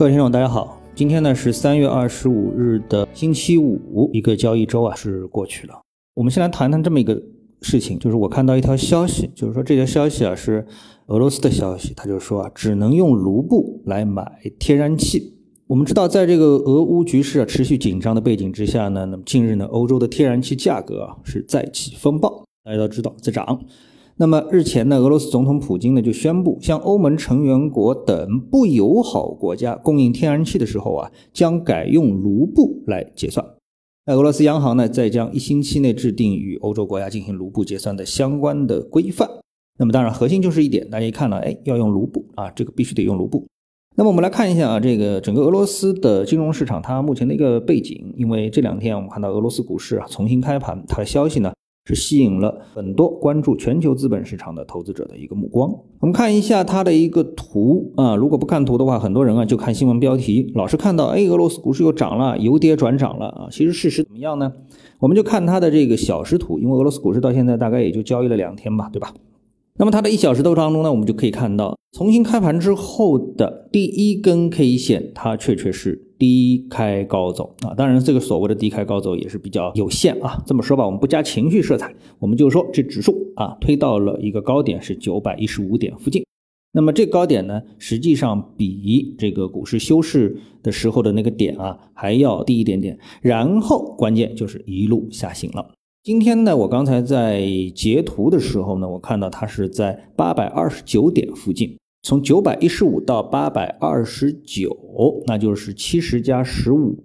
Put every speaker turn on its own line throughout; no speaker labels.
各位听众，大家好，今天呢是三月二十五日的星期五，一个交易周啊是过去了。我们先来谈谈这么一个事情，就是我看到一条消息，就是说这条消息啊是俄罗斯的消息，他就说啊只能用卢布来买天然气。我们知道，在这个俄乌局势啊持续紧张的背景之下呢，那么近日呢欧洲的天然气价格啊是再起风暴，大家都知道在涨。那么日前呢，俄罗斯总统普京呢就宣布，向欧盟成员国等不友好国家供应天然气的时候啊，将改用卢布来结算。那俄罗斯央行呢，再将一星期内制定与欧洲国家进行卢布结算的相关的规范。那么当然，核心就是一点，大家一看了，哎，要用卢布啊，这个必须得用卢布。那么我们来看一下啊，这个整个俄罗斯的金融市场它目前的一个背景，因为这两天我们看到俄罗斯股市啊重新开盘，它的消息呢。是吸引了很多关注全球资本市场的投资者的一个目光。我们看一下它的一个图啊，如果不看图的话，很多人啊就看新闻标题，老是看到哎，俄罗斯股市又涨了，由跌转涨了啊。其实事实怎么样呢？我们就看它的这个小时图，因为俄罗斯股市到现在大概也就交易了两天吧，对吧？那么它的一小时图当中呢，我们就可以看到，重新开盘之后的第一根 K 线，它确确是低开高走啊。当然，这个所谓的低开高走也是比较有限啊。这么说吧，我们不加情绪色彩，我们就说这指数啊推到了一个高点是九百一十五点附近。那么这高点呢，实际上比这个股市休市的时候的那个点啊还要低一点点。然后关键就是一路下行了。今天呢，我刚才在截图的时候呢，我看到它是在八百二十九点附近，从九百一十五到八百二十九，那就是七十加十五，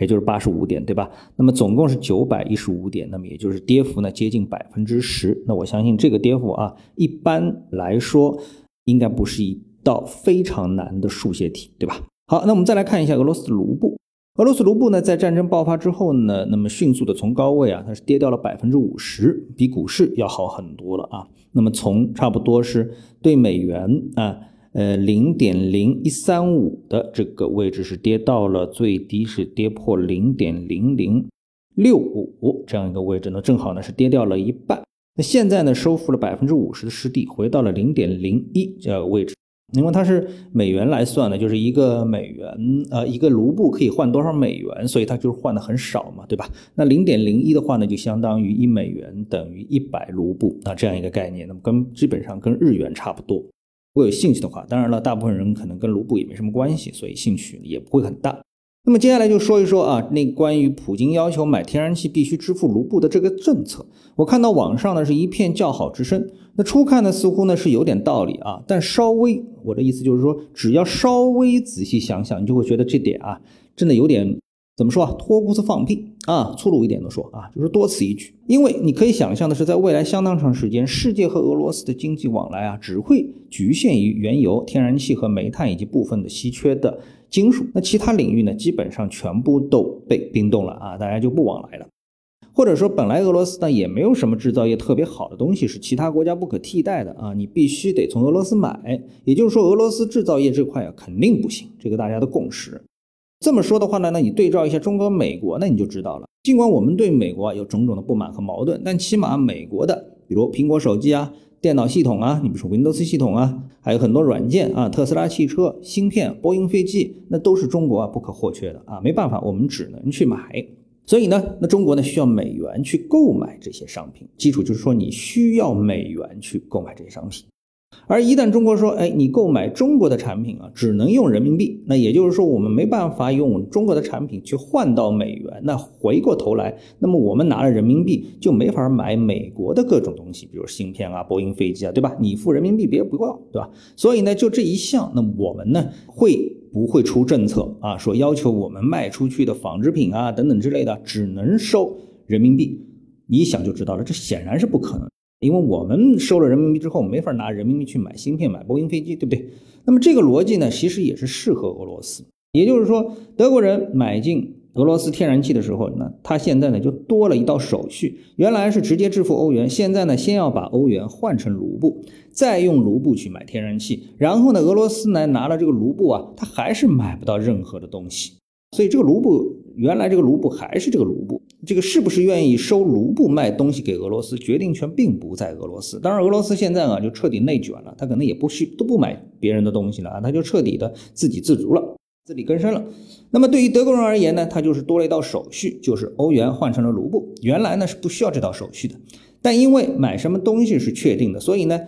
也就是八十五点，对吧？那么总共是九百一十五点，那么也就是跌幅呢接近百分之十。那我相信这个跌幅啊，一般来说应该不是一道非常难的数学题，对吧？好，那我们再来看一下俄罗斯卢布。俄罗斯卢布呢，在战争爆发之后呢，那么迅速的从高位啊，它是跌掉了百分之五十，比股市要好很多了啊。那么从差不多是对美元啊，呃零点零一三五的这个位置是跌到了最低是跌破零点零零六五这样一个位置呢，正好呢是跌掉了一半。那现在呢，收复了百分之五十的失地，回到了零点零一这个位置。因为它是美元来算的，就是一个美元，呃，一个卢布可以换多少美元，所以它就是换的很少嘛，对吧？那零点零一的话呢，就相当于一美元等于一百卢布啊，这样一个概念。那么跟基本上跟日元差不多。如果有兴趣的话，当然了，大部分人可能跟卢布也没什么关系，所以兴趣也不会很大。那么接下来就说一说啊，那关于普京要求买天然气必须支付卢布的这个政策，我看到网上呢是一片叫好之声。那初看呢似乎呢是有点道理啊，但稍微我的意思就是说，只要稍微仔细想想，你就会觉得这点啊真的有点怎么说啊，脱裤子放屁啊，粗鲁一点的说啊，就是多此一举。因为你可以想象的是，在未来相当长时间，世界和俄罗斯的经济往来啊只会局限于原油、天然气和煤炭以及部分的稀缺的。金属，那其他领域呢，基本上全部都被冰冻了啊，大家就不往来了。或者说，本来俄罗斯呢也没有什么制造业特别好的东西是其他国家不可替代的啊，你必须得从俄罗斯买。也就是说，俄罗斯制造业这块啊肯定不行，这个大家的共识。这么说的话呢，那你对照一下中国、美国，那你就知道了。尽管我们对美国有种种的不满和矛盾，但起码美国的，比如苹果手机啊。电脑系统啊，你比如说 Windows 系统啊，还有很多软件啊，特斯拉汽车芯片、波音飞机，那都是中国啊不可或缺的啊，没办法，我们只能去买。所以呢，那中国呢需要美元去购买这些商品，基础就是说你需要美元去购买这些商品。而一旦中国说，哎，你购买中国的产品啊，只能用人民币，那也就是说，我们没办法用中国的产品去换到美元。那回过头来，那么我们拿了人民币就没法买美国的各种东西，比如芯片啊、波音飞机啊，对吧？你付人民币，别人不要，对吧？所以呢，就这一项，那我们呢会不会出政策啊，说要求我们卖出去的纺织品啊等等之类的，只能收人民币？你想就知道了，这显然是不可能。因为我们收了人民币之后，没法拿人民币去买芯片、买波音飞机，对不对？那么这个逻辑呢，其实也是适合俄罗斯。也就是说，德国人买进俄罗斯天然气的时候呢，他现在呢就多了一道手续。原来是直接支付欧元，现在呢先要把欧元换成卢布，再用卢布去买天然气。然后呢，俄罗斯呢拿了这个卢布啊，他还是买不到任何的东西。所以这个卢布。原来这个卢布还是这个卢布，这个是不是愿意收卢布卖东西给俄罗斯，决定权并不在俄罗斯。当然，俄罗斯现在啊就彻底内卷了，他可能也不需都不买别人的东西了啊，他就彻底的自给自足了。自力更生了。那么对于德国人而言呢，他就是多了一道手续，就是欧元换成了卢布。原来呢是不需要这道手续的，但因为买什么东西是确定的，所以呢，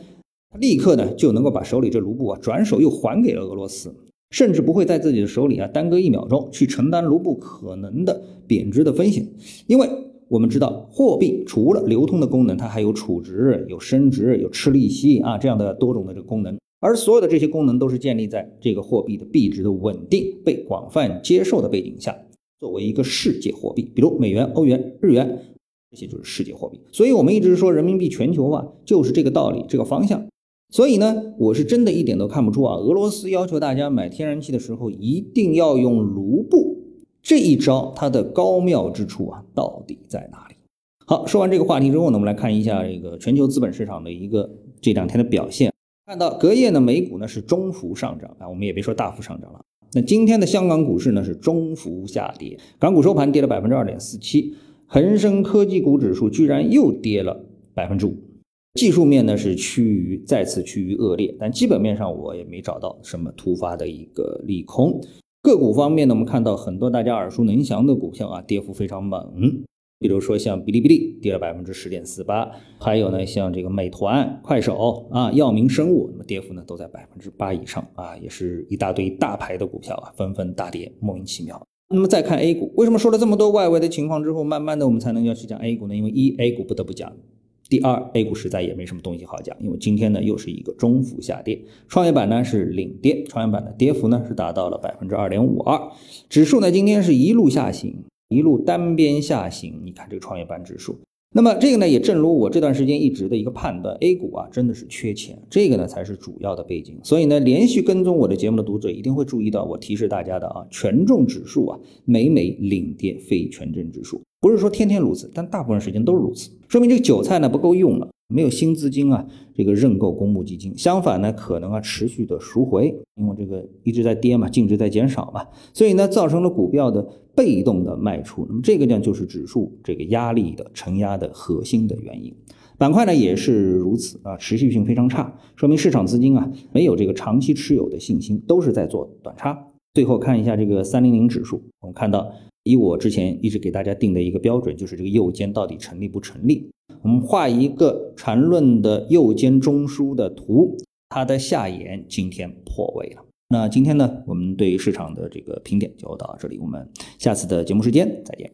他立刻呢就能够把手里这卢布啊转手又还给了俄罗斯，甚至不会在自己的手里啊耽搁一秒钟去承担卢布可能的贬值的风险，因为我们知道货币除了流通的功能，它还有储值、有升值、有吃利息啊这样的多种的这个功能。而所有的这些功能都是建立在这个货币的币值的稳定、被广泛接受的背景下，作为一个世界货币，比如美元、欧元、日元，这些就是世界货币。所以，我们一直说人民币全球化就是这个道理、这个方向。所以呢，我是真的一点都看不出啊，俄罗斯要求大家买天然气的时候一定要用卢布这一招，它的高妙之处啊，到底在哪里？好，说完这个话题之后呢，我们来看一下这个全球资本市场的一个这两天的表现。看到隔夜呢，美股呢是中幅上涨啊，我们也别说大幅上涨了。那今天的香港股市呢是中幅下跌，港股收盘跌了百分之二点四七，恒生科技股指数居然又跌了百分之五。技术面呢是趋于再次趋于恶劣，但基本面上我也没找到什么突发的一个利空。个股方面呢，我们看到很多大家耳熟能详的股票啊，跌幅非常猛。比如说像哔哩哔哩跌了百分之十点四八，还有呢像这个美团、快手啊、药明生物，那么跌幅呢都在百分之八以上啊，也是一大堆大牌的股票啊纷纷大跌，莫名其妙。那么再看 A 股，为什么说了这么多外围的情况之后，慢慢的我们才能要去讲 A 股呢？因为一 A 股不得不讲，第二 A 股实在也没什么东西好讲，因为今天呢又是一个中幅下跌，创业板呢是领跌，创业板的跌幅呢是达到了百分之二点五二，指数呢今天是一路下行。一路单边下行，你看这个创业板指数，那么这个呢，也正如我这段时间一直的一个判断，A 股啊真的是缺钱，这个呢才是主要的背景。所以呢，连续跟踪我的节目的读者一定会注意到，我提示大家的啊，权重指数啊，每每领跌非权重指数，不是说天天如此，但大部分时间都是如此，说明这个韭菜呢不够用了。没有新资金啊，这个认购公募基金，相反呢，可能啊持续的赎回，因为这个一直在跌嘛，净值在减少嘛，所以呢，造成了股票的被动的卖出。那么这个呢，就是指数这个压力的承压的核心的原因。板块呢也是如此啊，持续性非常差，说明市场资金啊没有这个长期持有的信心，都是在做短差。最后看一下这个三零零指数，我们看到以我之前一直给大家定的一个标准，就是这个右肩到底成立不成立。我们画一个缠论的右肩中枢的图，它的下沿今天破位了。那今天呢，我们对市场的这个评点就到这里，我们下次的节目时间再见。